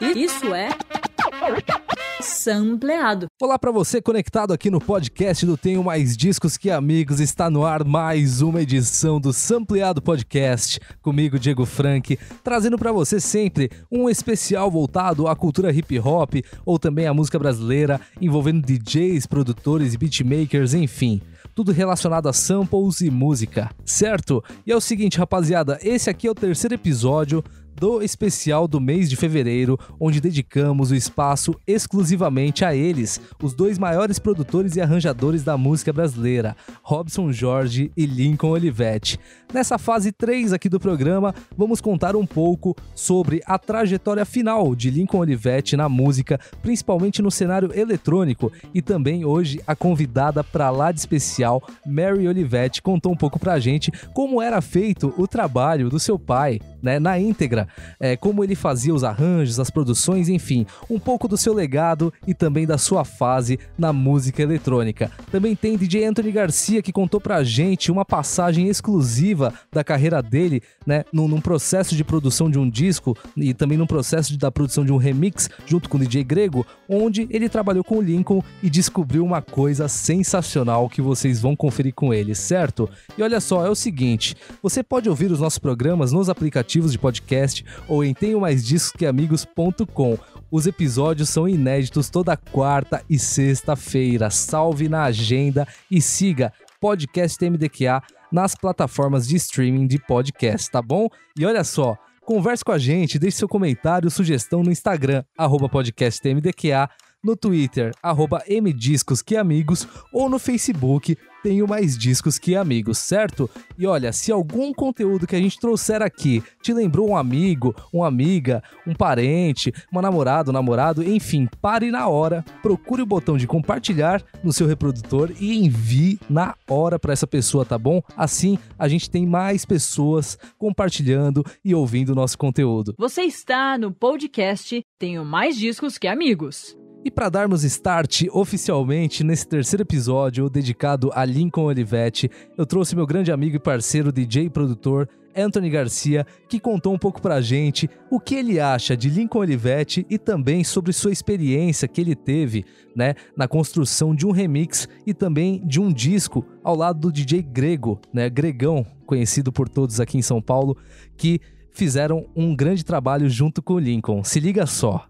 Isso é sampleado. Olá para você conectado aqui no podcast do Tenho Mais Discos que Amigos. Está no ar mais uma edição do Sampleado Podcast. Comigo, Diego Frank, trazendo para você sempre um especial voltado à cultura hip hop ou também à música brasileira, envolvendo DJs, produtores e beatmakers, enfim tudo relacionado a samples e música, certo? E é o seguinte, rapaziada, esse aqui é o terceiro episódio do especial do mês de fevereiro, onde dedicamos o espaço exclusivamente a eles, os dois maiores produtores e arranjadores da música brasileira, Robson Jorge e Lincoln Olivetti. Nessa fase 3 aqui do programa, vamos contar um pouco sobre a trajetória final de Lincoln Olivetti na música, principalmente no cenário eletrônico, e também hoje a convidada para lá de especial, Mary Olivetti, contou um pouco pra gente como era feito o trabalho do seu pai, né, na íntegra, é, como ele fazia os arranjos, as produções, enfim, um pouco do seu legado e também da sua fase na música eletrônica. Também tem DJ Anthony Garcia que contou pra gente uma passagem exclusiva da carreira dele, né, num, num processo de produção de um disco e também num processo de, da produção de um remix junto com o DJ Grego, onde ele trabalhou com o Lincoln e descobriu uma coisa sensacional que vocês vão conferir com ele, certo? E olha só, é o seguinte, você pode ouvir os nossos programas nos aplicativos de podcast ou em tenho mais discos que amigos.com. Os episódios são inéditos toda quarta e sexta-feira. Salve na agenda e siga Podcast MDQA nas plataformas de streaming de podcast, tá bom? E olha só, converse com a gente, deixe seu comentário, sugestão no Instagram, arroba podcastmdqa, no Twitter, arroba mdiscos que amigos, ou no Facebook, tenho mais discos que amigos, certo? E olha, se algum conteúdo que a gente trouxer aqui te lembrou um amigo, uma amiga, um parente, uma namorada, um namorado, enfim, pare na hora, procure o botão de compartilhar no seu reprodutor e envie na hora para essa pessoa, tá bom? Assim a gente tem mais pessoas compartilhando e ouvindo o nosso conteúdo. Você está no podcast Tenho Mais Discos que Amigos. E para darmos start oficialmente nesse terceiro episódio dedicado a Lincoln Olivetti, eu trouxe meu grande amigo e parceiro DJ e produtor Anthony Garcia, que contou um pouco pra gente o que ele acha de Lincoln Olivetti e também sobre sua experiência que ele teve, né, na construção de um remix e também de um disco ao lado do DJ Grego, né, Gregão, conhecido por todos aqui em São Paulo, que fizeram um grande trabalho junto com o Lincoln. Se liga só.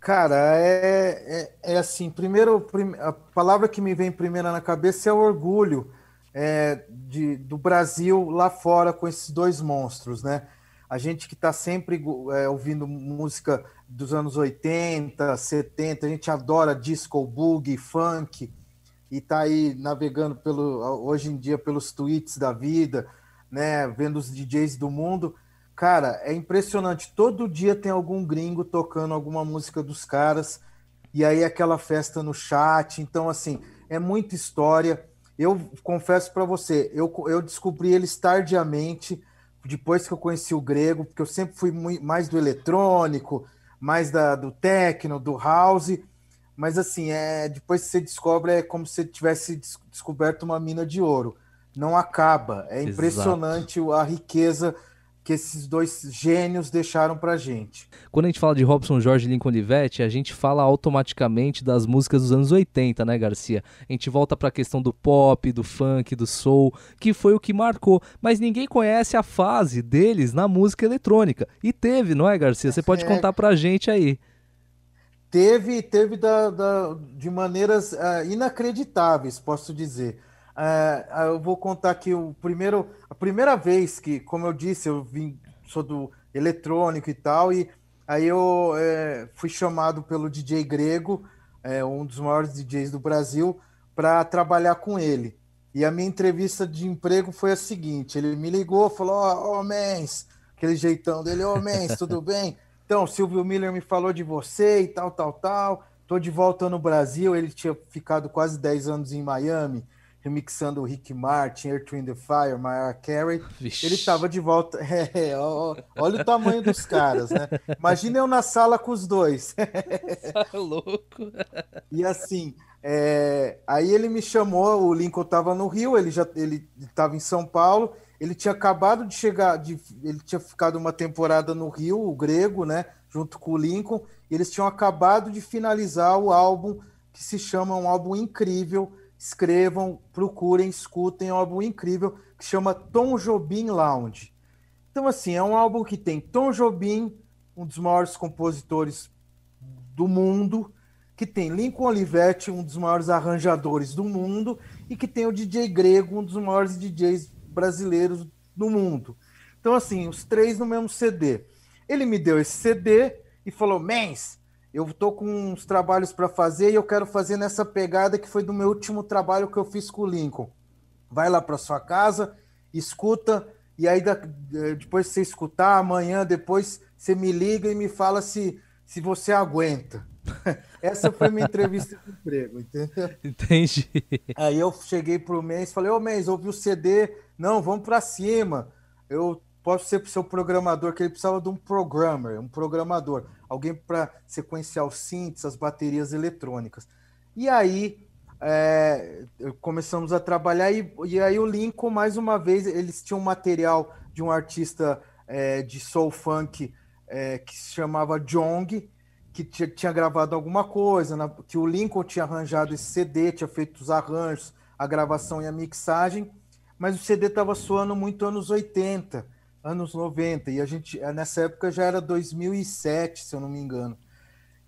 Cara, é, é, é assim, primeiro, a palavra que me vem primeiro na cabeça é o orgulho é, de, do Brasil lá fora com esses dois monstros, né? A gente que está sempre é, ouvindo música dos anos 80, 70, a gente adora disco, boogie, funk, e tá aí navegando pelo, hoje em dia pelos tweets da vida, né? Vendo os DJs do mundo Cara, é impressionante. Todo dia tem algum gringo tocando alguma música dos caras. E aí aquela festa no chat. Então, assim, é muita história. Eu confesso para você, eu, eu descobri eles tardiamente, depois que eu conheci o grego, porque eu sempre fui muito, mais do eletrônico, mais da, do techno, do house. Mas assim, é, depois que você descobre, é como se tivesse descoberto uma mina de ouro. Não acaba. É impressionante Exato. a riqueza que esses dois gênios deixaram pra gente. Quando a gente fala de Robson Jorge e Lincoln Olivetti, a gente fala automaticamente das músicas dos anos 80, né, Garcia? A gente volta para a questão do pop, do funk, do soul, que foi o que marcou, mas ninguém conhece a fase deles na música eletrônica. E teve, não é, Garcia? Você pode é... contar pra gente aí. Teve, teve da, da de maneiras uh, inacreditáveis, posso dizer. Uh, eu vou contar aqui o primeiro, a primeira vez que, como eu disse, eu vim, sou do eletrônico e tal, e aí eu é, fui chamado pelo DJ Grego, é, um dos maiores DJs do Brasil, para trabalhar com ele. E a minha entrevista de emprego foi a seguinte: ele me ligou, falou: Ó, oh, oh, Mens, aquele jeitão dele, ô oh, Mens, tudo bem? Então, Silvio Miller me falou de você e tal, tal, tal. Tô de volta no Brasil. Ele tinha ficado quase 10 anos em Miami remixando o Rick Martin, Earth, Wind the Fire, Mariah Carey. Vixe. Ele estava de volta. É, ó, olha o tamanho dos caras, né? Imagina eu na sala com os dois. Tá louco. E assim, é, aí ele me chamou, o Lincoln estava no Rio, ele já ele estava em São Paulo. Ele tinha acabado de chegar, de, ele tinha ficado uma temporada no Rio, o Grego, né? Junto com o Lincoln, e eles tinham acabado de finalizar o álbum que se chama um álbum incrível. Escrevam, procurem, escutem, é um álbum incrível que chama Tom Jobim Lounge. Então, assim, é um álbum que tem Tom Jobim, um dos maiores compositores do mundo, que tem Lincoln Olivetti, um dos maiores arranjadores do mundo, e que tem o DJ Grego, um dos maiores DJs brasileiros do mundo. Então, assim, os três no mesmo CD. Ele me deu esse CD e falou: Mens, eu tô com uns trabalhos para fazer e eu quero fazer nessa pegada que foi do meu último trabalho que eu fiz com o Lincoln. Vai lá para sua casa, escuta, e aí depois você escutar, amanhã, depois você me liga e me fala se, se você aguenta. Essa foi minha entrevista de emprego, entendeu? Entendi. Aí eu cheguei pro mês, falei, ô mês, ouvi o CD, não, vamos para cima. Eu posso ser pro seu programador, que ele precisava de um programmer, um programador, alguém para sequenciar os synths, as baterias eletrônicas. E aí é, começamos a trabalhar e, e, aí o Lincoln, mais uma vez, eles tinham material de um artista é, de soul funk é, que se chamava Jong, que tinha, tinha gravado alguma coisa, na, que o Lincoln tinha arranjado esse CD, tinha feito os arranjos, a gravação e a mixagem, mas o CD estava soando muito anos 80, anos 90, e a gente, nessa época já era 2007, se eu não me engano,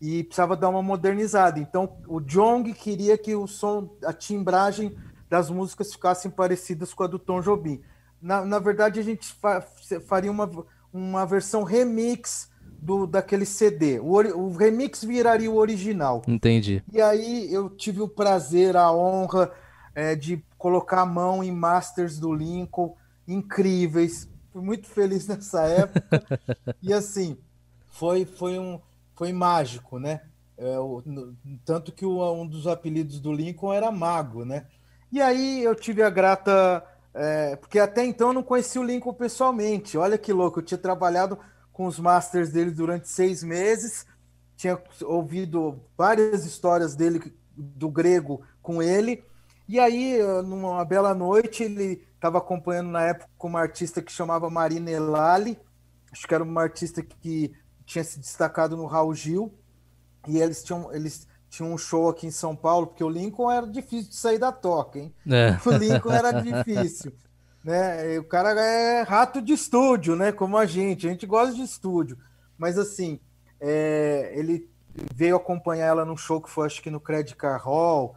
e precisava dar uma modernizada. Então, o Jong queria que o som, a timbragem das músicas ficassem parecidas com a do Tom Jobim. Na, na verdade, a gente fa faria uma, uma versão remix do daquele CD. O, o, remix viraria o original. Entendi. E aí eu tive o prazer, a honra é, de colocar a mão em masters do Lincoln incríveis. Fui muito feliz nessa época. e assim, foi, foi, um, foi mágico, né? É, o, no, tanto que o, um dos apelidos do Lincoln era Mago, né? E aí eu tive a grata. É, porque até então eu não conhecia o Lincoln pessoalmente. Olha que louco, eu tinha trabalhado com os masters dele durante seis meses. Tinha ouvido várias histórias dele, do grego, com ele. E aí, numa bela noite, ele estava acompanhando na época uma artista que chamava Marina Elali. Acho que era uma artista que tinha se destacado no Raul Gil. E eles tinham, eles tinham um show aqui em São Paulo, porque o Lincoln era difícil de sair da toca, hein? É. O Lincoln era difícil né? O cara é rato de estúdio, né? Como a gente, a gente gosta de estúdio, mas assim, é, ele veio acompanhar ela num show que foi, acho que no Credit Car Hall,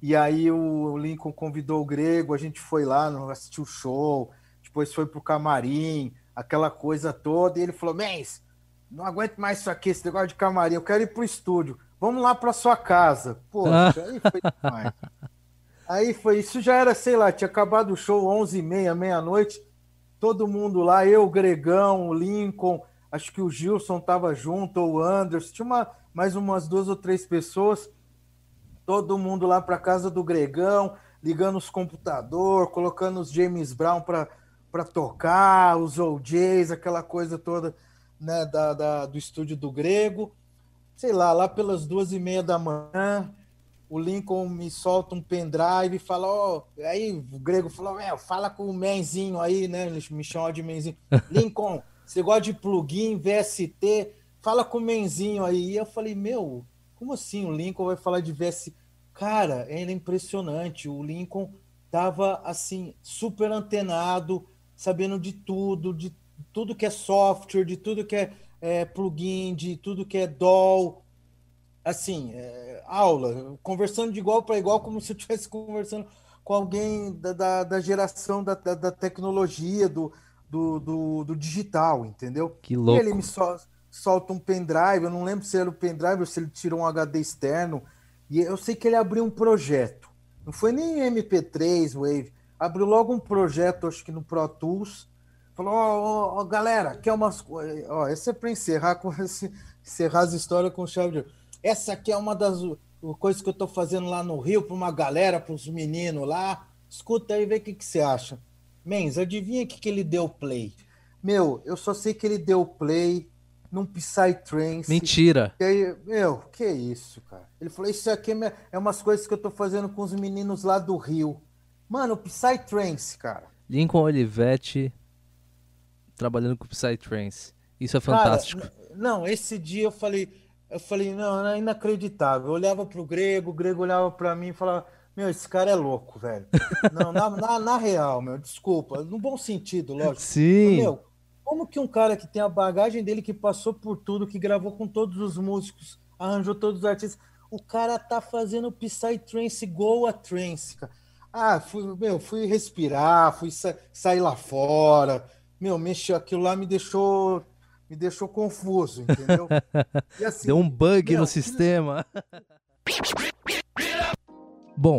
e aí o Lincoln convidou o Grego, a gente foi lá, assistiu o show, depois foi pro camarim, aquela coisa toda, e ele falou: Mens, não aguento mais isso aqui, esse negócio de camarim, eu quero ir pro estúdio, vamos lá pra sua casa. Poxa, aí foi demais. Aí foi, isso já era, sei lá, tinha acabado o show 11h30, meia-noite, todo mundo lá, eu, Gregão, o Lincoln, acho que o Gilson tava junto, ou o Anderson, tinha uma, mais umas duas ou três pessoas, todo mundo lá para casa do Gregão, ligando os computador, colocando os James Brown para tocar, os OJs, aquela coisa toda né, da, da, do estúdio do Grego. Sei lá, lá pelas duas e meia da manhã, o Lincoln me solta um pendrive e fala, ó, oh, aí o grego falou, meu, fala com o Menzinho aí, né? Eles me chamam de Menzinho. Lincoln, você gosta de plugin, VST, fala com o Menzinho aí. E eu falei, meu, como assim o Lincoln vai falar de VST? Cara, era impressionante. O Lincoln tava assim, super antenado, sabendo de tudo, de tudo que é software, de tudo que é, é plugin, de tudo que é DAW assim, é, aula, conversando de igual para igual, como se eu estivesse conversando com alguém da, da, da geração da, da, da, tecnologia, do, do, do, do, digital, entendeu? Que louco. E ele me sol, solta um pendrive, eu não lembro se era o pendrive ou se ele tirou um HD externo, e eu sei que ele abriu um projeto. Não foi nem MP3, Wave. Abriu logo um projeto, acho que no Pro Tools. Falou, ó, oh, oh, galera, quer umas coisas. Ó, esse é para encerrar com esse, encerrar as histórias com chave de essa aqui é uma das coisas que eu estou fazendo lá no Rio para uma galera, para os meninos lá. Escuta aí, vê o que, que você acha. Mens, adivinha que, que ele deu play? Meu, eu só sei que ele deu play num Psytrance. Mentira. E aí, meu, que isso, cara? Ele falou: Isso aqui é, é umas coisas que eu tô fazendo com os meninos lá do Rio. Mano, Psytrance, cara. Lincoln Olivetti trabalhando com Psytrance. Isso é fantástico. Cara, não, esse dia eu falei, eu falei, não, é inacreditável. Eu olhava pro Grego, o Grego olhava para mim e falava, meu, esse cara é louco, velho. Não, na, na, na, real, meu, desculpa, no bom sentido, lógico. Sim. Meu, como que um cara que tem a bagagem dele, que passou por tudo, que gravou com todos os músicos, arranjou todos os artistas, o cara tá fazendo Psytrance igual a trance, cara. Ah, fui, meu, fui respirar, fui sa sair lá fora. Meu, mexeu aquilo lá me deixou me deixou confuso, entendeu? Assim, Deu um bug meu, no sistema. Bom,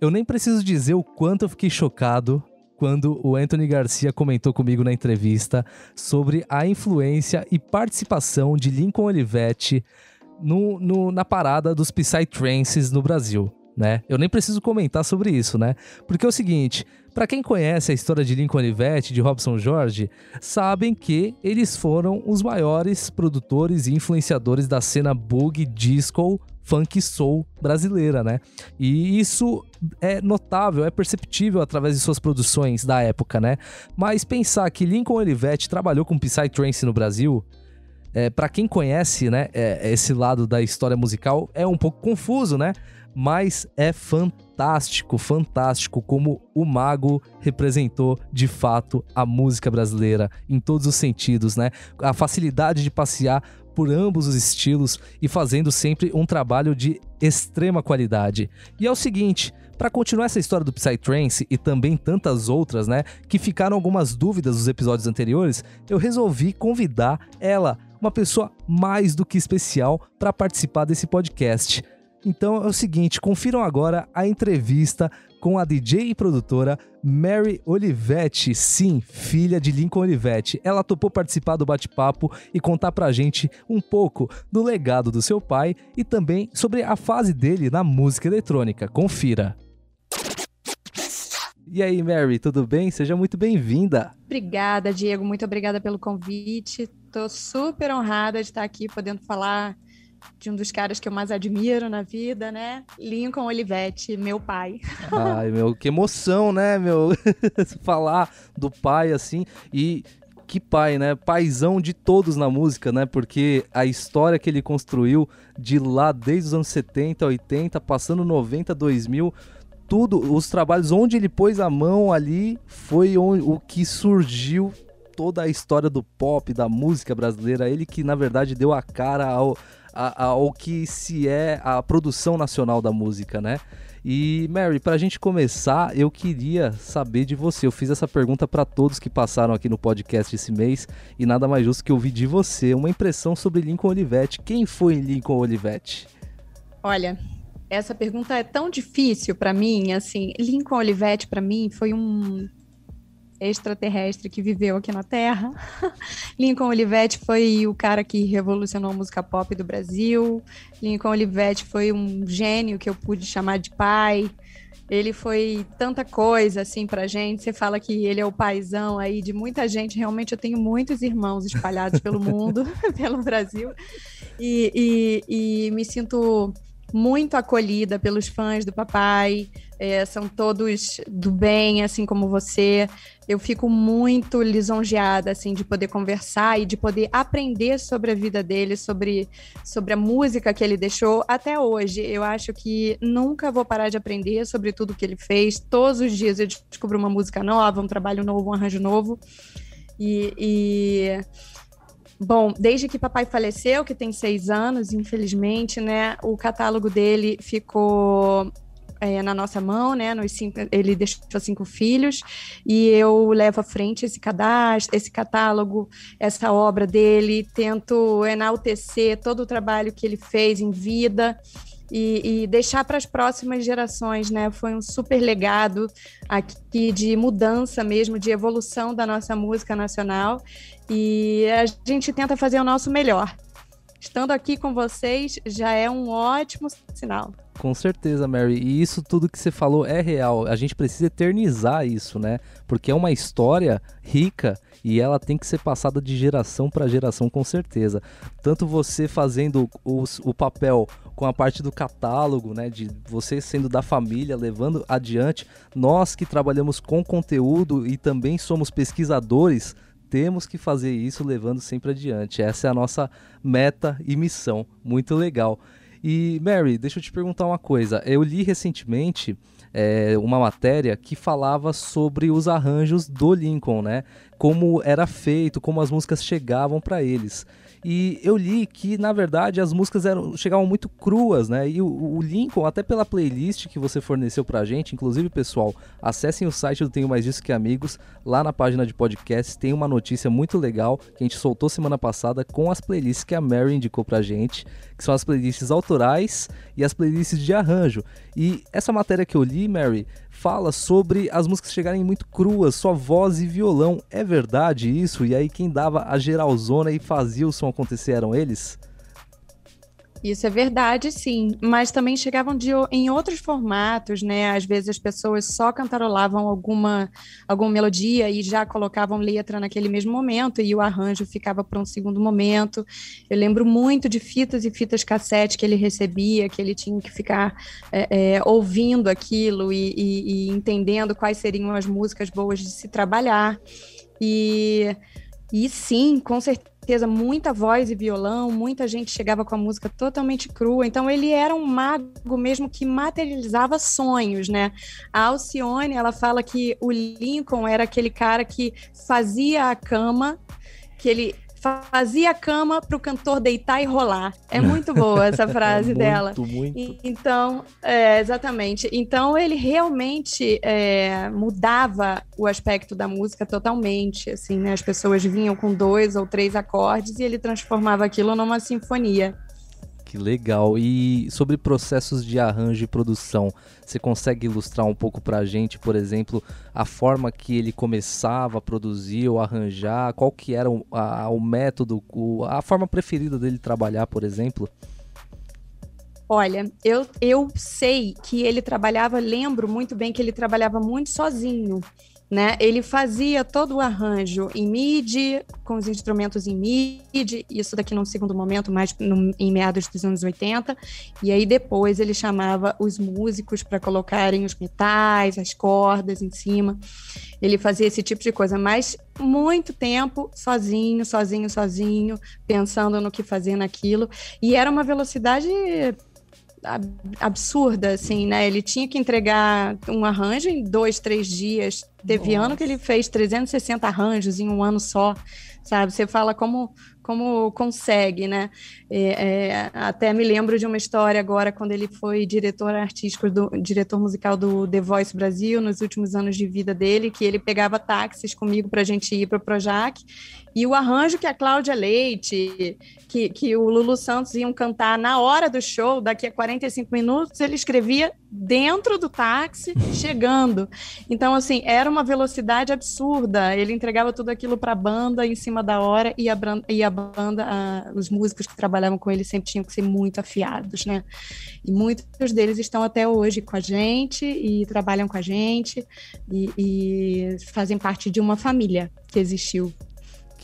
eu nem preciso dizer o quanto eu fiquei chocado quando o Anthony Garcia comentou comigo na entrevista sobre a influência e participação de Lincoln Olivetti no, no, na parada dos Psytrances no Brasil. Né? Eu nem preciso comentar sobre isso, né? Porque é o seguinte, para quem conhece a história de Lincoln Olivetti, de Robson Jorge, sabem que eles foram os maiores produtores e influenciadores da cena boogie, disco, funk soul brasileira, né? E isso é notável, é perceptível através de suas produções da época, né? Mas pensar que Lincoln Olivetti trabalhou com Psytrance no Brasil, é, para quem conhece, né, é, esse lado da história musical, é um pouco confuso, né? Mas é fantástico, fantástico como o Mago representou de fato a música brasileira em todos os sentidos, né? A facilidade de passear por ambos os estilos e fazendo sempre um trabalho de extrema qualidade. E é o seguinte, para continuar essa história do Psytrance e também tantas outras, né, que ficaram algumas dúvidas dos episódios anteriores, eu resolvi convidar ela, uma pessoa mais do que especial, para participar desse podcast. Então é o seguinte, confiram agora a entrevista com a DJ e produtora Mary Olivetti, sim, filha de Lincoln Olivetti. Ela topou participar do bate-papo e contar pra gente um pouco do legado do seu pai e também sobre a fase dele na música eletrônica. Confira. E aí, Mary, tudo bem? Seja muito bem-vinda. Obrigada, Diego. Muito obrigada pelo convite. Estou super honrada de estar aqui podendo falar de um dos caras que eu mais admiro na vida, né? Lincoln Olivetti, meu pai. Ai, meu, que emoção, né, meu? Falar do pai assim e que pai, né? Paizão de todos na música, né? Porque a história que ele construiu de lá desde os anos 70, 80, passando 90, 2000, tudo, os trabalhos onde ele pôs a mão ali foi onde, o que surgiu toda a história do pop, da música brasileira. Ele que na verdade deu a cara ao ao que se é a produção nacional da música, né? E Mary, para a gente começar, eu queria saber de você. Eu fiz essa pergunta para todos que passaram aqui no podcast esse mês e nada mais justo que ouvir de você uma impressão sobre Lincoln Olivetti. Quem foi Lincoln Olivetti? Olha, essa pergunta é tão difícil para mim, assim, Lincoln Olivetti para mim foi um extraterrestre que viveu aqui na Terra. Lincoln Olivetti foi o cara que revolucionou a música pop do Brasil. Lincoln Olivetti foi um gênio que eu pude chamar de pai. Ele foi tanta coisa assim pra gente. Você fala que ele é o paizão aí de muita gente. Realmente eu tenho muitos irmãos espalhados pelo mundo, pelo Brasil. E, e, e me sinto muito acolhida pelos fãs do papai, é, são todos do bem, assim como você. Eu fico muito lisonjeada, assim, de poder conversar e de poder aprender sobre a vida dele, sobre, sobre a música que ele deixou até hoje. Eu acho que nunca vou parar de aprender sobre tudo que ele fez. Todos os dias eu descubro uma música nova, um trabalho novo, um arranjo novo. e... e Bom, desde que papai faleceu, que tem seis anos, infelizmente, né? O catálogo dele ficou é, na nossa mão, né? Nos cinco, ele deixou cinco filhos e eu levo à frente esse cadastro, esse catálogo, essa obra dele, tento enaltecer todo o trabalho que ele fez em vida e, e deixar para as próximas gerações, né? Foi um super legado aqui de mudança mesmo, de evolução da nossa música nacional e a gente tenta fazer o nosso melhor. Estando aqui com vocês já é um ótimo sinal. Com certeza, Mary. E isso tudo que você falou é real. A gente precisa eternizar isso, né? Porque é uma história rica e ela tem que ser passada de geração para geração, com certeza. Tanto você fazendo o papel com a parte do catálogo, né? De você sendo da família, levando adiante. Nós que trabalhamos com conteúdo e também somos pesquisadores temos que fazer isso levando sempre adiante. Essa é a nossa meta e missão. Muito legal. E, Mary, deixa eu te perguntar uma coisa. Eu li recentemente é, uma matéria que falava sobre os arranjos do Lincoln, né? Como era feito, como as músicas chegavam para eles. E eu li que, na verdade, as músicas eram, chegavam muito cruas, né? E o, o Lincoln, até pela playlist que você forneceu pra gente, inclusive, pessoal, acessem o site do Tenho Mais Disso Que Amigos, lá na página de podcast tem uma notícia muito legal que a gente soltou semana passada com as playlists que a Mary indicou pra gente, que são as playlists autorais e as playlists de arranjo. E essa matéria que eu li, Mary, fala sobre as músicas chegarem muito cruas, só voz e violão. É verdade isso? E aí quem dava a geralzona e fazia o som acontecer eram eles? Isso é verdade, sim. Mas também chegavam de, em outros formatos, né? Às vezes as pessoas só cantarolavam alguma, alguma melodia e já colocavam letra naquele mesmo momento e o arranjo ficava para um segundo momento. Eu lembro muito de fitas e fitas cassete que ele recebia, que ele tinha que ficar é, é, ouvindo aquilo e, e, e entendendo quais seriam as músicas boas de se trabalhar. E, e sim, com certeza certeza muita voz e violão, muita gente chegava com a música totalmente crua. Então ele era um mago mesmo que materializava sonhos, né? A Alcione, ela fala que o Lincoln era aquele cara que fazia a cama, que ele fazia a cama para o cantor deitar e rolar. É muito boa essa frase é muito, dela. Muito. Então, é, exatamente. Então ele realmente é, mudava o aspecto da música totalmente. Assim, né? As pessoas vinham com dois ou três acordes e ele transformava aquilo numa sinfonia. Que legal. E sobre processos de arranjo e produção, você consegue ilustrar um pouco pra gente, por exemplo, a forma que ele começava a produzir ou arranjar? Qual que era o, a, o método, o, a forma preferida dele trabalhar, por exemplo? Olha, eu, eu sei que ele trabalhava, lembro muito bem que ele trabalhava muito sozinho né? Ele fazia todo o arranjo em MIDI, com os instrumentos em MIDI, isso daqui num segundo momento, mais em meados dos anos 80, e aí depois ele chamava os músicos para colocarem os metais, as cordas em cima. Ele fazia esse tipo de coisa, mas muito tempo sozinho, sozinho, sozinho, pensando no que fazer naquilo, e era uma velocidade absurda, assim, né? Ele tinha que entregar um arranjo em dois, três dias. Teve Nossa. ano que ele fez 360 arranjos em um ano só, sabe? Você fala como como consegue, né? É, é, até me lembro de uma história agora quando ele foi diretor artístico, do, diretor musical do The Voice Brasil nos últimos anos de vida dele, que ele pegava táxis comigo para a gente ir para o Projac e o arranjo que a Cláudia Leite, que, que o Lulu Santos iam cantar na hora do show, daqui a 45 minutos, ele escrevia dentro do táxi, chegando. Então, assim, era uma velocidade absurda. Ele entregava tudo aquilo para a banda em cima da hora e a, e a banda, a, os músicos que trabalhavam com ele sempre tinham que ser muito afiados, né? E muitos deles estão até hoje com a gente e trabalham com a gente e, e fazem parte de uma família que existiu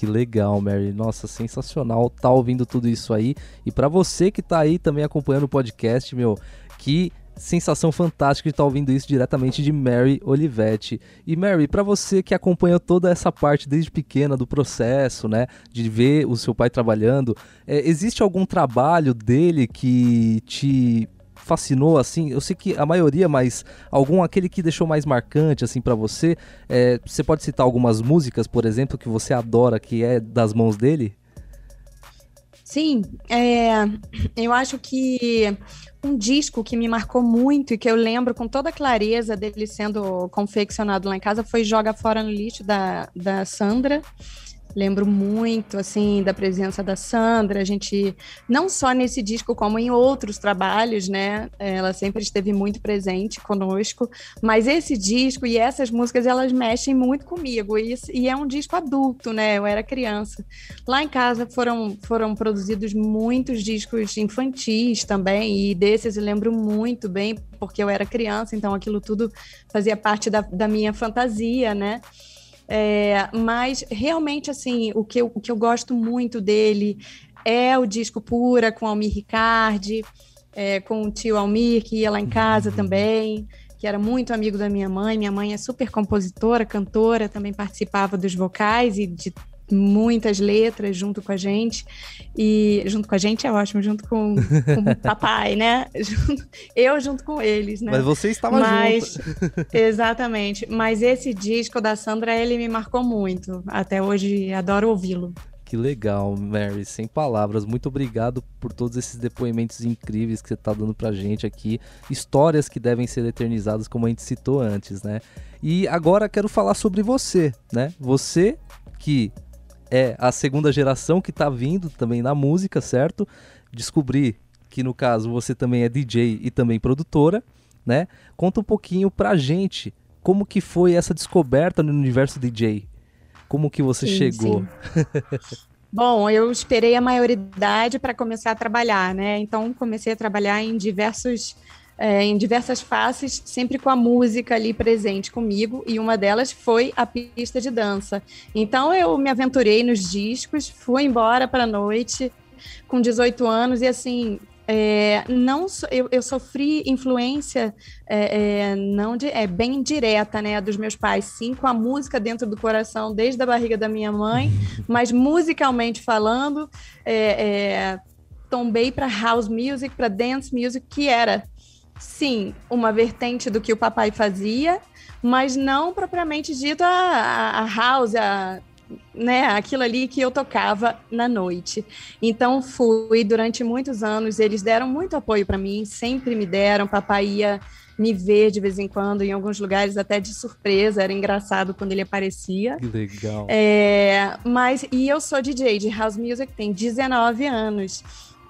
que legal, Mary. Nossa, sensacional tá ouvindo tudo isso aí. E para você que tá aí também acompanhando o podcast, meu, que sensação fantástica de estar tá ouvindo isso diretamente de Mary Olivetti. E Mary, para você que acompanhou toda essa parte desde pequena do processo, né, de ver o seu pai trabalhando, é, existe algum trabalho dele que te fascinou, assim? Eu sei que a maioria, mas algum aquele que deixou mais marcante, assim, para você? É, você pode citar algumas músicas, por exemplo, que você adora, que é das mãos dele? Sim, é, eu acho que um disco que me marcou muito e que eu lembro com toda clareza dele sendo confeccionado lá em casa foi Joga Fora no Lixo, da, da Sandra. Lembro muito, assim, da presença da Sandra. A gente, não só nesse disco, como em outros trabalhos, né? Ela sempre esteve muito presente conosco. Mas esse disco e essas músicas, elas mexem muito comigo. E, e é um disco adulto, né? Eu era criança. Lá em casa foram, foram produzidos muitos discos infantis também. E desses eu lembro muito bem, porque eu era criança, então aquilo tudo fazia parte da, da minha fantasia, né? É, mas realmente, assim, o que, eu, o que eu gosto muito dele é o disco Pura com Almir Ricardi, é, com o tio Almir, que ia lá em casa uhum. também, que era muito amigo da minha mãe. Minha mãe é super compositora, cantora, também participava dos vocais e de muitas letras junto com a gente. E junto com a gente é ótimo, junto com, com o papai, né? Eu junto com eles, né? Mas você estava Mas, junto. exatamente. Mas esse disco da Sandra, ele me marcou muito. Até hoje adoro ouvi-lo. Que legal, Mary. Sem palavras. Muito obrigado por todos esses depoimentos incríveis que você está dando pra gente aqui. Histórias que devem ser eternizadas, como a gente citou antes, né? E agora quero falar sobre você, né? Você que é a segunda geração que tá vindo também na música, certo? Descobri que no caso você também é DJ e também produtora, né? Conta um pouquinho pra gente como que foi essa descoberta no universo DJ. Como que você sim, chegou? Sim. Bom, eu esperei a maioridade para começar a trabalhar, né? Então comecei a trabalhar em diversos é, em diversas faces, sempre com a música ali presente comigo, e uma delas foi a pista de dança. Então eu me aventurei nos discos, fui embora para a noite com 18 anos, e assim, é, não eu, eu, sofri influência é, é, não de, é bem direta né dos meus pais sim com a música dentro do coração desde a barriga da minha mãe mas musicalmente falando é, é, tombei para house music para dance music que era sim, uma vertente do que o papai fazia, mas não propriamente dito a, a, a house, a, né, aquilo ali que eu tocava na noite. Então fui durante muitos anos, eles deram muito apoio para mim, sempre me deram, papai ia me ver de vez em quando em alguns lugares até de surpresa, era engraçado quando ele aparecia. Legal. É, mas e eu sou DJ de house music tem 19 anos.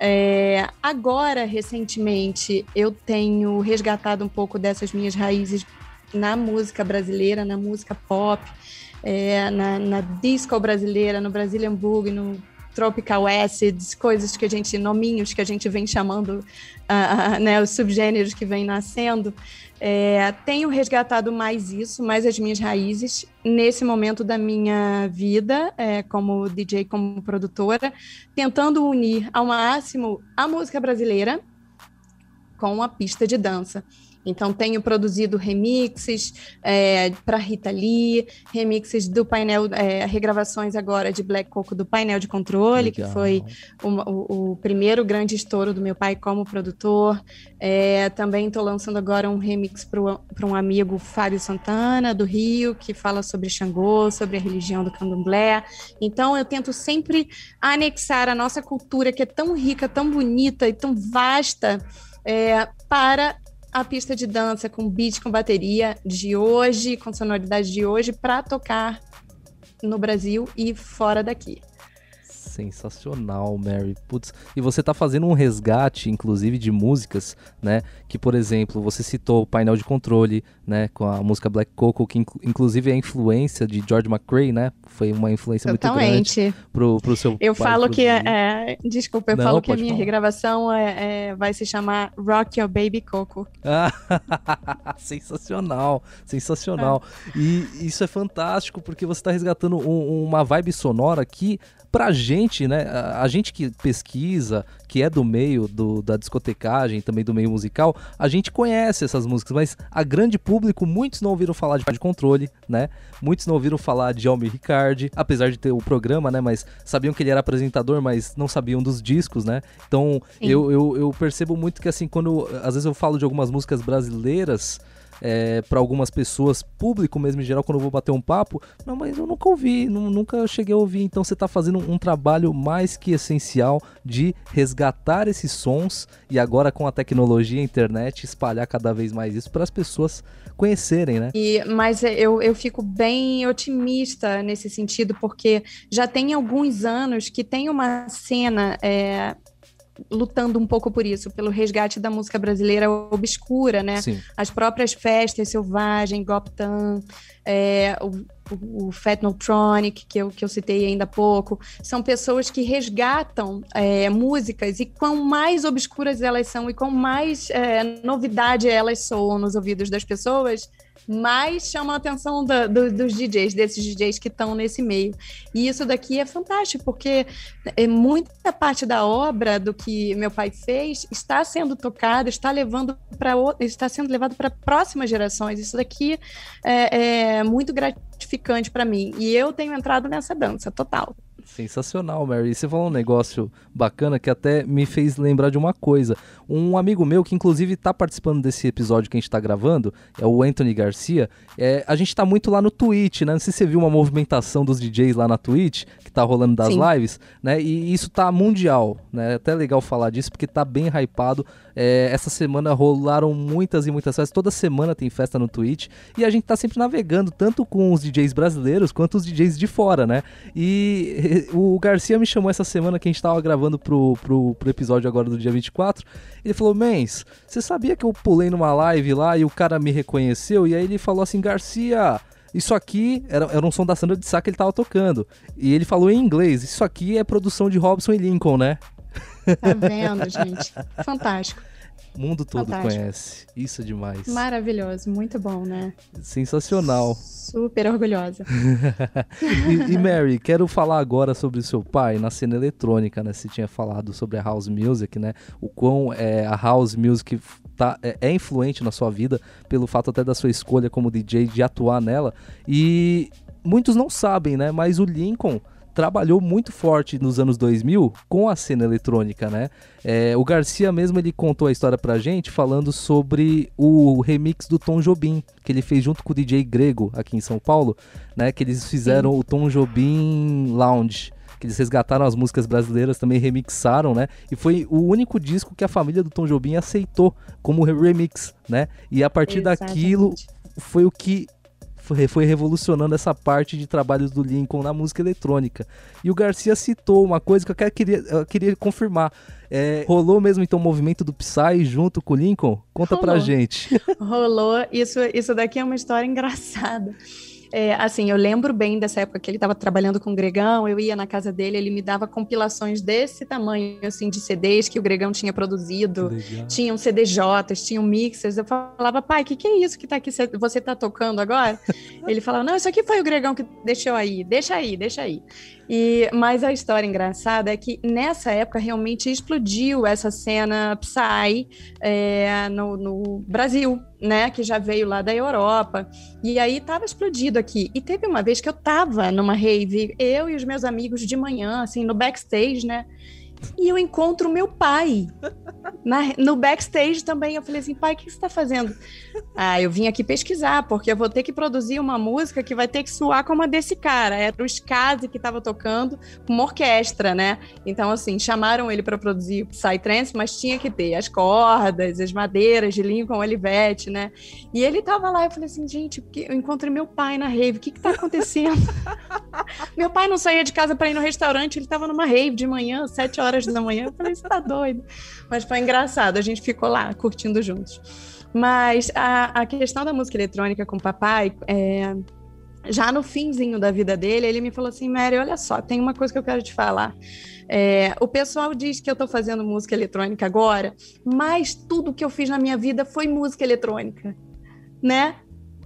É, agora, recentemente, eu tenho resgatado um pouco dessas minhas raízes na música brasileira, na música pop, é, na, na, disco brasileira, no Brazilian Boogie, no Tropical Acids, coisas que a gente, nominhos que a gente vem chamando, uh, né, os subgêneros que vem nascendo. É, tenho resgatado mais isso, mais as minhas raízes, nesse momento da minha vida, é, como DJ, como produtora, tentando unir ao máximo a música brasileira com a pista de dança. Então, tenho produzido remixes é, para Rita Lee, remixes do painel, é, regravações agora de Black Coco do painel de controle, Legal. que foi o, o, o, primeiro grande estouro do meu pai como produtor. É, também estou lançando agora um remix para um amigo, Fábio Santana, do Rio, que fala sobre Xangô, sobre a religião do candomblé. Então, eu tento sempre anexar a nossa cultura, que é tão rica, tão bonita e tão vasta. É, para a pista de dança com beat, com bateria de hoje, com sonoridade de hoje, para tocar no Brasil e fora daqui. Sensacional, Mary. Putz, e você tá fazendo um resgate, inclusive, de músicas, né? Que, por exemplo, você citou o painel de controle, né? Com a música Black Coco, que inclusive é a influência de George McRae, né? Foi uma influência Totalmente. muito grande pro, pro seu Eu falo que, é, é, desculpa, eu Não, falo que a minha falar. regravação é, é, vai se chamar Rock Your Baby Coco. sensacional, sensacional. É. E isso é fantástico, porque você tá resgatando um, uma vibe sonora que pra gente, né, a, a, gente que pesquisa, que é do meio do, da discotecagem, também do meio musical, a gente conhece essas músicas, mas a grande público, muitos não ouviram falar de, de controle, né? Muitos não ouviram falar de Almir Ricardi, apesar de ter o programa, né? Mas sabiam que ele era apresentador, mas não sabiam dos discos, né? Então eu, eu, eu percebo muito que assim, quando às vezes eu falo de algumas músicas brasileiras, é, para algumas pessoas, público mesmo em geral, quando eu vou bater um papo, não, mas eu nunca ouvi, nunca cheguei a ouvir. Então você está fazendo um trabalho mais que essencial de resgatar esses sons e agora com a tecnologia a internet espalhar cada vez mais isso para as pessoas conhecerem, né? E, mas eu, eu fico bem otimista nesse sentido, porque já tem alguns anos que tem uma cena é, lutando um pouco por isso, pelo resgate da música brasileira obscura, né? Sim. As próprias festas Selvagem, Goptan, é, o, o Fatnotronic, que eu, que eu citei ainda há pouco, são pessoas que resgatam é, músicas e quão mais obscuras elas são e quão mais é, novidade elas soam nos ouvidos das pessoas, mais chama a atenção do, dos DJs, desses DJs que estão nesse meio. E isso daqui é fantástico, porque é muita parte da obra do que meu pai fez está sendo tocada, está levando para está sendo levado para próximas gerações. Isso daqui é, é muito gratificante para mim. E eu tenho entrado nessa dança total. Sensacional, Mary. Você falou um negócio bacana que até me fez lembrar de uma coisa. Um amigo meu, que inclusive está participando desse episódio que a gente está gravando, é o Anthony Garcia. É, a gente está muito lá no Twitch, né? Não sei se você viu uma movimentação dos DJs lá na Twitch, que tá rolando das Sim. lives, né? E isso tá mundial, né? É até legal falar disso, porque tá bem hypado. É, essa semana rolaram muitas e muitas festas. Toda semana tem festa no Twitch. E a gente tá sempre navegando, tanto com os DJs brasileiros quanto os DJs de fora, né? E o Garcia me chamou essa semana que a gente tava gravando pro, pro, pro episódio agora do dia 24. Ele falou: Mens, você sabia que eu pulei numa live lá e o cara me reconheceu? E aí ele falou assim: Garcia. Isso aqui era, era um som da Sandra de Sá que ele tava tocando. E ele falou em inglês: Isso aqui é produção de Robson e Lincoln, né? Tá vendo, gente? Fantástico. O mundo todo Fantástico. conhece. Isso é demais. Maravilhoso, muito bom, né? Sensacional. Super orgulhosa. e, e, Mary, quero falar agora sobre o seu pai na cena eletrônica, né? Você tinha falado sobre a house music, né? O quão é, a house music tá, é, é influente na sua vida, pelo fato até da sua escolha como DJ de atuar nela. E muitos não sabem, né? Mas o Lincoln trabalhou muito forte nos anos 2000 com a cena eletrônica, né? É, o Garcia mesmo ele contou a história pra gente falando sobre o remix do Tom Jobim, que ele fez junto com o DJ Grego aqui em São Paulo, né? Que eles fizeram Sim. o Tom Jobim Lounge que eles resgataram as músicas brasileiras, também remixaram, né? E foi o único disco que a família do Tom Jobim aceitou como remix, né? E a partir Exatamente. daquilo foi o que foi revolucionando essa parte de trabalhos do Lincoln na música eletrônica. E o Garcia citou uma coisa que eu queria, eu queria confirmar. É, rolou mesmo então o movimento do Psy junto com o Lincoln? Conta rolou. pra gente. Rolou. Isso, isso daqui é uma história engraçada. É, assim, eu lembro bem dessa época que ele estava trabalhando com o Gregão, eu ia na casa dele, ele me dava compilações desse tamanho, assim, de CDs que o Gregão tinha produzido, tinham CDJs, tinham mixers, eu falava, pai, o que, que é isso que tá aqui, você está tocando agora? ele falava, não, isso aqui foi o Gregão que deixou aí, deixa aí, deixa aí. E, mas a história engraçada é que nessa época realmente explodiu essa cena Psy é, no, no, Brasil, né? Que já veio lá da Europa. E aí tava explodido aqui. E teve uma vez que eu tava numa rave, eu e os meus amigos de manhã, assim, no backstage, né? E eu encontro meu pai na, no backstage também. Eu falei assim, pai, o que você está fazendo? Ah, eu vim aqui pesquisar, porque eu vou ter que produzir uma música que vai ter que soar como a desse cara. Era o Skazi que estava tocando com uma orquestra, né? Então, assim, chamaram ele para produzir Psytrance, mas tinha que ter as cordas, as madeiras de Lincoln Olivetti, né? E ele tava lá, eu falei assim, gente, eu encontrei meu pai na rave, o que que tá acontecendo? meu pai não saía de casa para ir no restaurante, ele estava numa rave de manhã, sete horas horas da manhã. Eu falei, você tá doido? Mas foi engraçado, a gente ficou lá curtindo juntos. Mas a, a questão da música eletrônica com o papai, é, já no finzinho da vida dele, ele me falou assim: Mary, olha só, tem uma coisa que eu quero te falar. É, o pessoal diz que eu estou fazendo música eletrônica agora, mas tudo que eu fiz na minha vida foi música eletrônica, né?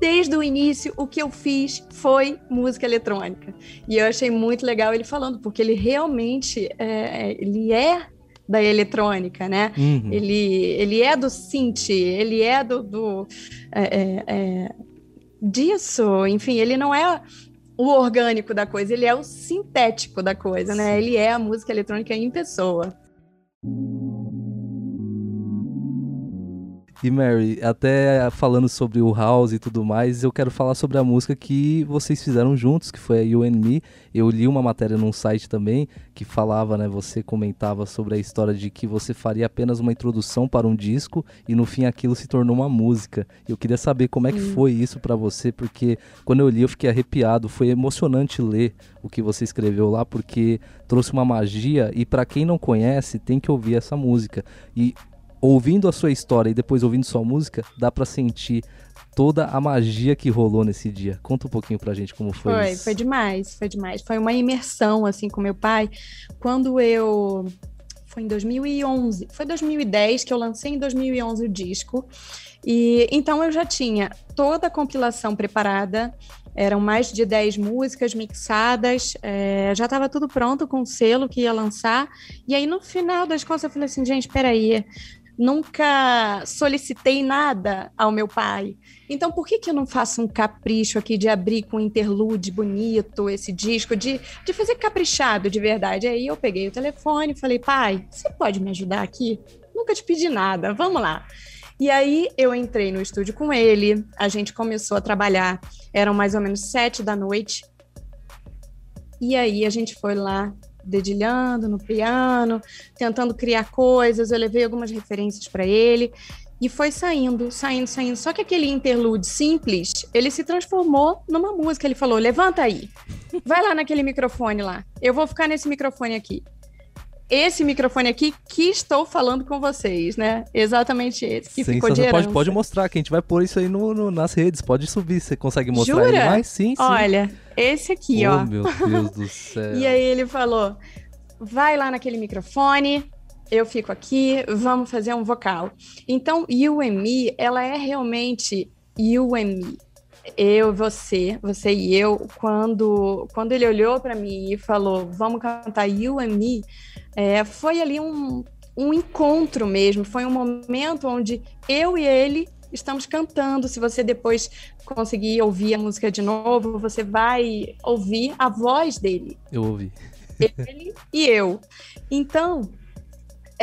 Desde o início, o que eu fiz foi música eletrônica. E eu achei muito legal ele falando, porque ele realmente é, ele é da eletrônica, né? Uhum. Ele, ele é do synth, ele é do, do é, é, é, disso, enfim, ele não é o orgânico da coisa, ele é o sintético da coisa, né? Ele é a música eletrônica em pessoa. E Mary, até falando sobre o House e tudo mais, eu quero falar sobre a música que vocês fizeram juntos, que foi a You and Me. Eu li uma matéria num site também que falava, né? Você comentava sobre a história de que você faria apenas uma introdução para um disco e no fim aquilo se tornou uma música. Eu queria saber como é que foi isso para você, porque quando eu li eu fiquei arrepiado. Foi emocionante ler o que você escreveu lá, porque trouxe uma magia e para quem não conhece tem que ouvir essa música. E ouvindo a sua história e depois ouvindo sua música, dá para sentir toda a magia que rolou nesse dia. Conta um pouquinho pra gente como foi, foi isso. Foi demais, foi demais. Foi uma imersão, assim, com meu pai. Quando eu... Foi em 2011. Foi 2010 que eu lancei em 2011 o disco. E então eu já tinha toda a compilação preparada. Eram mais de 10 músicas mixadas, é, já estava tudo pronto com o selo que ia lançar. E aí, no final das contas, eu falei assim: gente, peraí, nunca solicitei nada ao meu pai. Então, por que, que eu não faço um capricho aqui de abrir com um interlude bonito esse disco, de, de fazer caprichado de verdade? Aí eu peguei o telefone e falei, pai, você pode me ajudar aqui? Nunca te pedi nada, vamos lá. E aí eu entrei no estúdio com ele, a gente começou a trabalhar, eram mais ou menos sete da noite. E aí a gente foi lá dedilhando no piano, tentando criar coisas. Eu levei algumas referências para ele e foi saindo, saindo, saindo. Só que aquele interlude simples, ele se transformou numa música. Ele falou: "Levanta aí. Vai lá naquele microfone lá. Eu vou ficar nesse microfone aqui." Esse microfone aqui que estou falando com vocês, né? Exatamente esse que ficou de pode, pode mostrar, que a gente vai pôr isso aí no, no, nas redes. Pode subir, você consegue mostrar Jura? ele mais? Sim, sim. Olha, esse aqui, oh, ó. meu Deus do céu. e aí ele falou: vai lá naquele microfone, eu fico aqui, vamos fazer um vocal. Então, You and Me, ela é realmente You and Me. Eu, você, você e eu, quando, quando ele olhou para mim e falou, vamos cantar You and Me, é, foi ali um, um encontro mesmo, foi um momento onde eu e ele estamos cantando. Se você depois conseguir ouvir a música de novo, você vai ouvir a voz dele. Eu ouvi. Ele e eu. Então,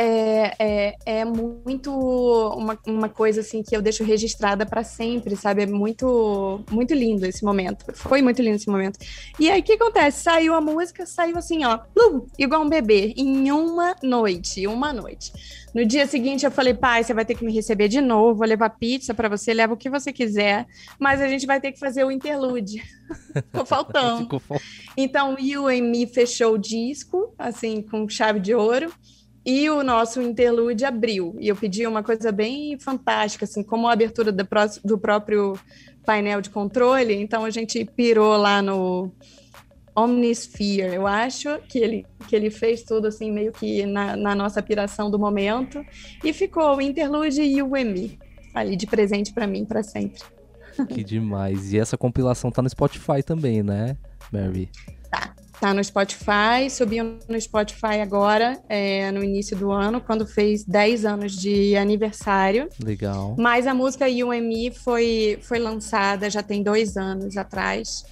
é, é, é muito uma, uma coisa assim que eu deixo registrada para sempre, sabe? É muito, muito lindo esse momento. Foi muito lindo esse momento. E aí o que acontece? Saiu a música, saiu assim, ó, plum, igual um bebê, em uma noite, uma noite. No dia seguinte eu falei, pai, você vai ter que me receber de novo, vou levar pizza para você, leva o que você quiser, mas a gente vai ter que fazer o interlude. Ficou faltando. Ficou fal... Então, You and Me fechou o disco, assim, com chave de ouro e o nosso interlude abriu. E eu pedi uma coisa bem fantástica, assim, como a abertura do, do próprio painel de controle. Então a gente pirou lá no Omnisphere, eu acho que ele, que ele fez tudo assim, meio que na, na nossa piração do momento. E ficou o interlude e o EMI ali de presente para mim para sempre. Que demais. E essa compilação tá no Spotify também, né, Mary? Tá. Tá no Spotify, subiu no Spotify agora, é, no início do ano, quando fez 10 anos de aniversário. Legal. Mas a música UME foi, foi lançada já tem dois anos atrás.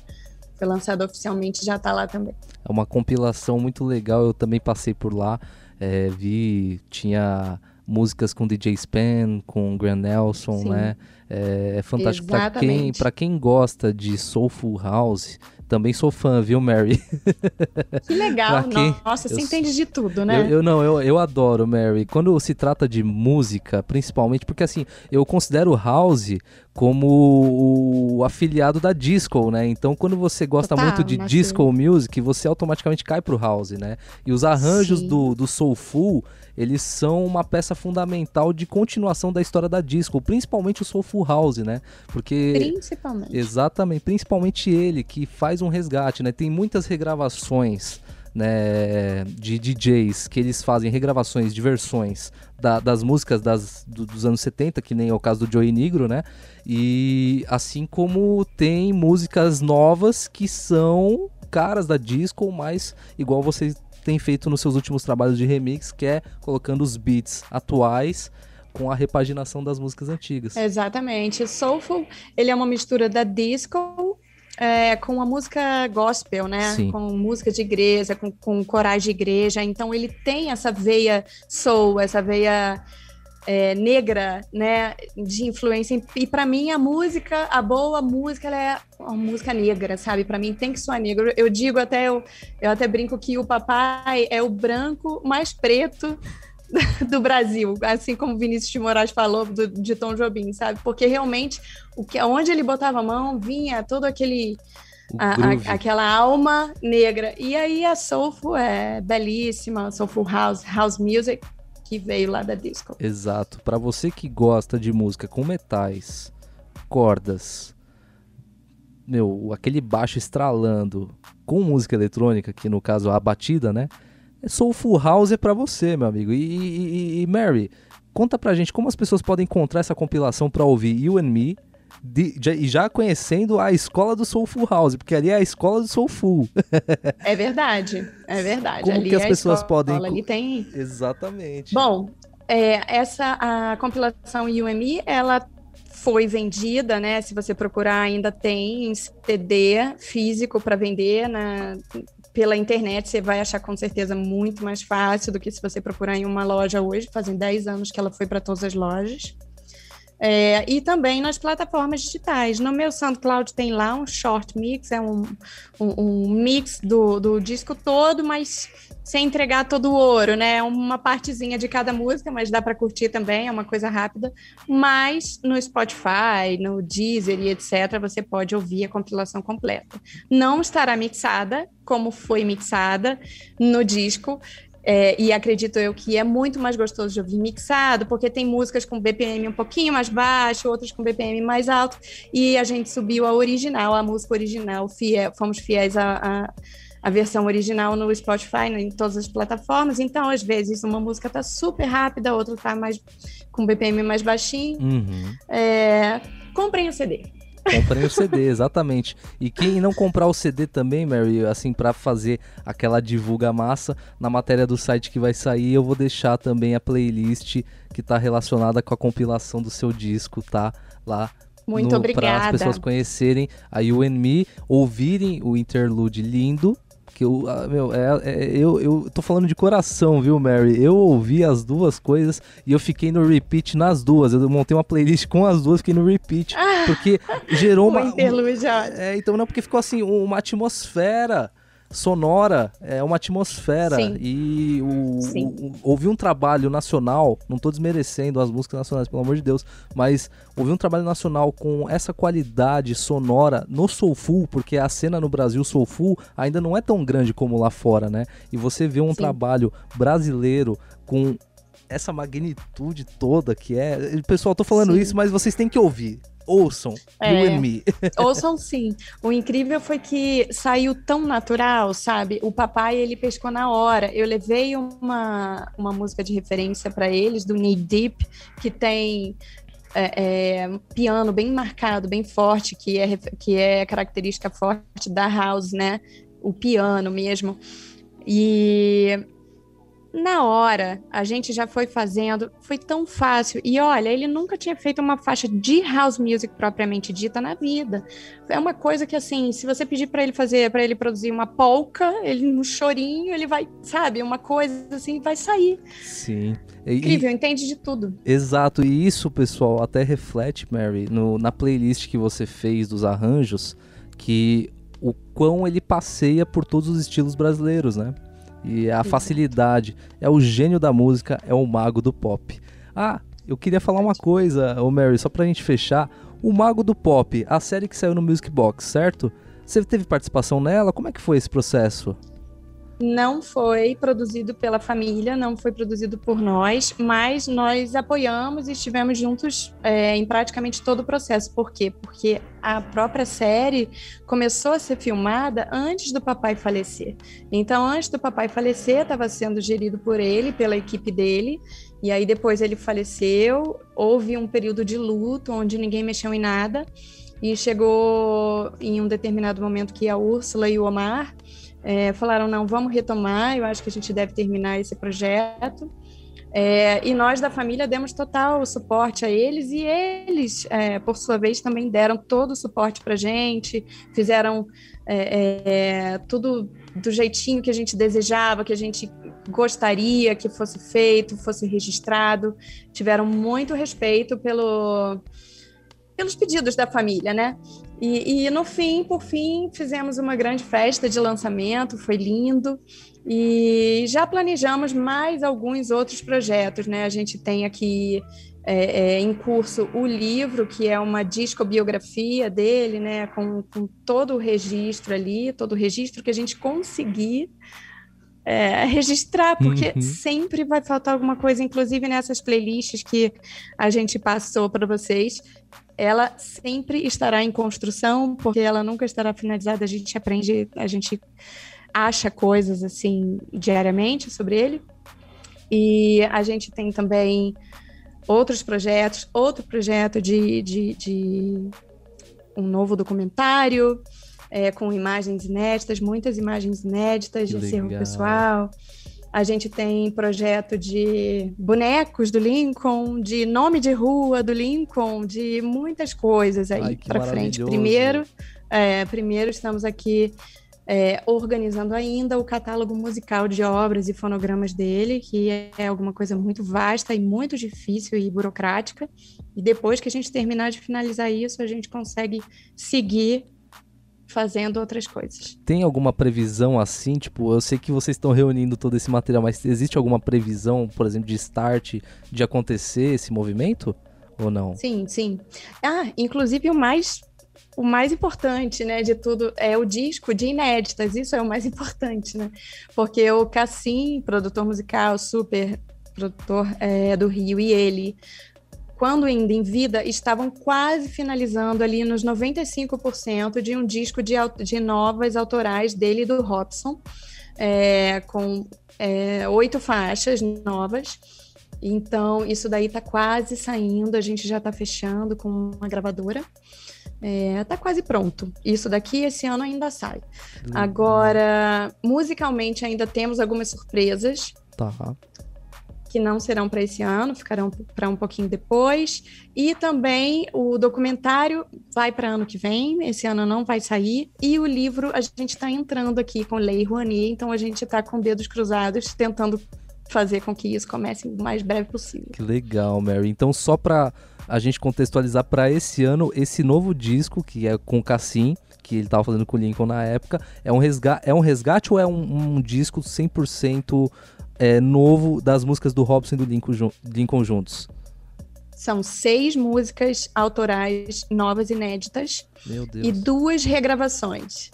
Foi lançada oficialmente, já tá lá também. É uma compilação muito legal, eu também passei por lá, é, vi, tinha músicas com DJ Span, com Grand Nelson, Sim. né? É, é fantástico para quem, pra quem gosta de Soulful House, também sou fã, viu, Mary? Que legal, quem... nossa, você eu, entende de tudo, né? Eu, eu, não, eu, eu adoro, Mary. Quando se trata de música, principalmente, porque assim, eu considero House como o afiliado da disco, né? Então, quando você gosta muito de disco sim. music, você automaticamente cai pro house, né? E os arranjos do, do Soulful, eles são uma peça fundamental de continuação da história da disco, principalmente o Soulful House, né? Porque principalmente. Exatamente, principalmente ele que faz um resgate, né? Tem muitas regravações né, de DJs que eles fazem regravações de versões da, das músicas das, do, dos anos 70, que nem é o caso do Joey Negro, né? E assim como tem músicas novas que são caras da disco, mas igual vocês têm feito nos seus últimos trabalhos de remix, que é colocando os beats atuais com a repaginação das músicas antigas. Exatamente. Soulful, ele é uma mistura da disco é, com a música gospel, né? Sim. Com música de igreja, com, com corais de igreja. Então ele tem essa veia soul, essa veia é, negra, né, de influência. E para mim a música, a boa música, ela é uma música negra, sabe? Para mim tem que soar negro. Eu digo até eu, eu até brinco que o papai é o branco mais preto do Brasil, assim como Vinícius de Moraes falou do, de Tom Jobim, sabe? Porque realmente o que onde ele botava a mão vinha todo aquele a, a, aquela alma negra. E aí a Soulful é belíssima, Soulful House, House Music, que veio lá da disco. Exato. Para você que gosta de música com metais, cordas, meu, aquele baixo estralando com música eletrônica, que no caso a batida, né? É Soulful House é para você, meu amigo. E, e, e, Mary, conta pra gente como as pessoas podem encontrar essa compilação para ouvir You and Me de, e já conhecendo a escola do Soulful House, porque ali é a escola do Soulful. é verdade, é verdade. Como ali que as é pessoas podem... Ali tem... Exatamente. Bom, é, essa a compilação UME, ela foi vendida, né? Se você procurar, ainda tem CD físico para vender na, pela internet. Você vai achar com certeza muito mais fácil do que se você procurar em uma loja hoje. Fazem 10 anos que ela foi para todas as lojas. É, e também nas plataformas digitais. No meu SoundCloud tem lá um short mix, é um, um, um mix do, do disco todo, mas sem entregar todo o ouro, né? Uma partezinha de cada música, mas dá para curtir também, é uma coisa rápida. Mas no Spotify, no Deezer e etc., você pode ouvir a compilação completa. Não estará mixada como foi mixada no disco. É, e acredito eu que é muito mais gostoso de ouvir mixado, porque tem músicas com BPM um pouquinho mais baixo, outras com BPM mais alto, e a gente subiu a original, a música original, fiel, fomos fiéis à, à, à versão original no Spotify, né, em todas as plataformas. Então, às vezes, uma música tá super rápida, outra tá mais com BPM mais baixinho. Uhum. É, comprem o CD. Comprem o CD, exatamente. E quem não comprar o CD também, Mary, assim, para fazer aquela divulga massa, na matéria do site que vai sair, eu vou deixar também a playlist que tá relacionada com a compilação do seu disco, tá? Lá muito obrigada. Para as pessoas conhecerem a You and Me, ouvirem o interlude lindo que eu, ah, meu, é, é, eu, eu tô falando de coração, viu, Mary? Eu ouvi as duas coisas e eu fiquei no repeat nas duas. Eu montei uma playlist com as duas, fiquei no repeat. Ah, porque gerou uma. Interlude, é, então não, porque ficou assim, uma atmosfera sonora é uma atmosfera Sim. e o, o, ouvir um trabalho nacional, não estou desmerecendo as músicas nacionais, pelo amor de Deus, mas ouvir um trabalho nacional com essa qualidade sonora no soulful, porque a cena no Brasil soulful ainda não é tão grande como lá fora, né? E você vê um Sim. trabalho brasileiro com essa magnitude toda que é. Pessoal, tô falando Sim. isso, mas vocês têm que ouvir ouçam é, You and Me. ouçam sim. O incrível foi que saiu tão natural, sabe? O papai, ele pescou na hora. Eu levei uma, uma música de referência para eles, do Need Deep, que tem é, é, piano bem marcado, bem forte, que é, que é característica forte da house, né? O piano mesmo. E na hora, a gente já foi fazendo, foi tão fácil. E olha, ele nunca tinha feito uma faixa de house music propriamente dita na vida. É uma coisa que assim, se você pedir para ele fazer, para ele produzir uma polca, ele no chorinho, ele vai, sabe, uma coisa assim, vai sair. Sim. E, Incrível, entende de tudo. Exato, e isso, pessoal, até reflete, Mary, no, na playlist que você fez dos arranjos, que o quão ele passeia por todos os estilos brasileiros, né? E a facilidade. É o gênio da música, é o mago do pop. Ah, eu queria falar uma coisa, ô Mary, só pra gente fechar. O Mago do Pop, a série que saiu no Music Box, certo? Você teve participação nela? Como é que foi esse processo? Não foi produzido pela família, não foi produzido por nós, mas nós apoiamos e estivemos juntos é, em praticamente todo o processo. Por quê? Porque a própria série começou a ser filmada antes do papai falecer. Então, antes do papai falecer, estava sendo gerido por ele, pela equipe dele, e aí depois ele faleceu, houve um período de luto onde ninguém mexeu em nada. E chegou em um determinado momento que a Úrsula e o Omar é, falaram: não, vamos retomar, eu acho que a gente deve terminar esse projeto. É, e nós da família demos total suporte a eles e eles, é, por sua vez, também deram todo o suporte para a gente, fizeram é, é, tudo do jeitinho que a gente desejava, que a gente gostaria que fosse feito, fosse registrado. Tiveram muito respeito pelo, pelos pedidos da família, né? E, e, no fim, por fim, fizemos uma grande festa de lançamento, foi lindo. E já planejamos mais alguns outros projetos, né? A gente tem aqui é, é, em curso o livro, que é uma discobiografia dele, né? Com, com todo o registro ali, todo o registro que a gente conseguir é, registrar, porque uhum. sempre vai faltar alguma coisa, inclusive nessas playlists que a gente passou para vocês ela sempre estará em construção, porque ela nunca estará finalizada. A gente aprende, a gente acha coisas assim diariamente sobre ele. E a gente tem também outros projetos, outro projeto de, de, de um novo documentário é, com imagens inéditas, muitas imagens inéditas que de acervo pessoal. A gente tem projeto de bonecos do Lincoln, de nome de rua do Lincoln, de muitas coisas aí para frente. Primeiro, é, primeiro estamos aqui é, organizando ainda o catálogo musical de obras e fonogramas dele, que é alguma coisa muito vasta e muito difícil e burocrática. E depois que a gente terminar de finalizar isso, a gente consegue seguir fazendo outras coisas. Tem alguma previsão assim? Tipo, eu sei que vocês estão reunindo todo esse material, mas existe alguma previsão, por exemplo, de start, de acontecer esse movimento? Ou não? Sim, sim. Ah, inclusive o mais o mais importante, né, de tudo é o disco de inéditas. Isso é o mais importante, né? Porque o Cassim, produtor musical, super produtor é, do Rio, e ele quando ainda em vida, estavam quase finalizando ali nos 95% de um disco de, de novas autorais dele e do Robson, é, com é, oito faixas novas. Então, isso daí está quase saindo, a gente já está fechando com uma gravadora. É, tá quase pronto. Isso daqui esse ano ainda sai. Agora, musicalmente ainda temos algumas surpresas. Tá que não serão para esse ano, ficarão para um pouquinho depois. E também o documentário vai para ano que vem, esse ano não vai sair. E o livro, a gente está entrando aqui com Lei Rouanet, então a gente está com dedos cruzados, tentando fazer com que isso comece o mais breve possível. Que legal, Mary. Então, só para a gente contextualizar para esse ano, esse novo disco, que é com Cassim, que ele estava fazendo com o Lincoln na época, é um resgate, é um resgate ou é um, um disco 100% é, novo das músicas do Robson e do Lincoln, Lincoln juntos? São seis músicas autorais novas, inéditas. E duas regravações.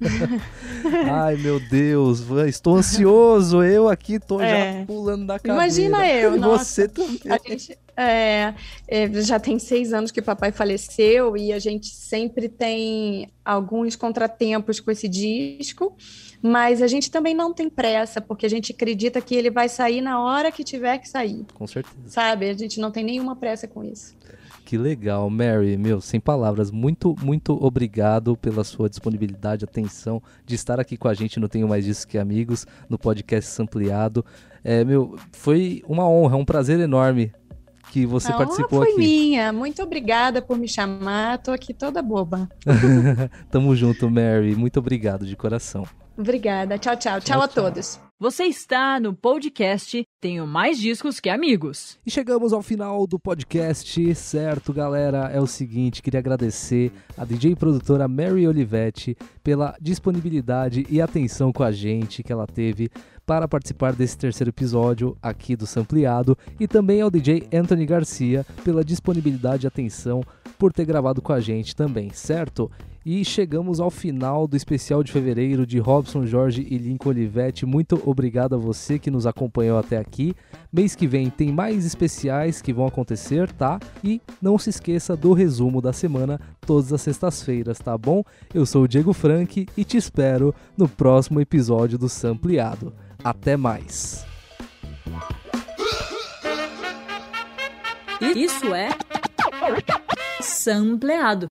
Ai, meu Deus, estou ansioso. Eu aqui tô é. já pulando da cadeira. Imagina eu, e nossa. Você também. A gente, é, é, já tem seis anos que papai faleceu e a gente sempre tem alguns contratempos com esse disco. Mas a gente também não tem pressa, porque a gente acredita que ele vai sair na hora que tiver que sair. Com certeza. Sabe? A gente não tem nenhuma pressa com isso. Que legal, Mary, meu, sem palavras, muito, muito obrigado pela sua disponibilidade, atenção, de estar aqui com a gente no Tenho Mais Disso Que Amigos, no podcast Sampleado. É, meu, foi uma honra, um prazer enorme que você a participou foi aqui. foi minha. Muito obrigada por me chamar. Tô aqui toda boba. Tamo junto, Mary. Muito obrigado de coração. Obrigada. Tchau, tchau. Tchau, tchau a todos. Você está no podcast Tenho Mais Discos Que Amigos. E chegamos ao final do podcast, certo, galera? É o seguinte, queria agradecer a DJ e produtora Mary Olivetti pela disponibilidade e atenção com a gente que ela teve para participar desse terceiro episódio aqui do Sampleado e também ao DJ Anthony Garcia pela disponibilidade e atenção por ter gravado com a gente também, certo? E chegamos ao final do especial de fevereiro de Robson Jorge e Lincoln Olivetti. Muito obrigado a você que nos acompanhou até aqui. Mês que vem tem mais especiais que vão acontecer, tá? E não se esqueça do resumo da semana todas as sextas-feiras, tá bom? Eu sou o Diego Frank e te espero no próximo episódio do Sampleado. Até mais. Isso é Sampleado.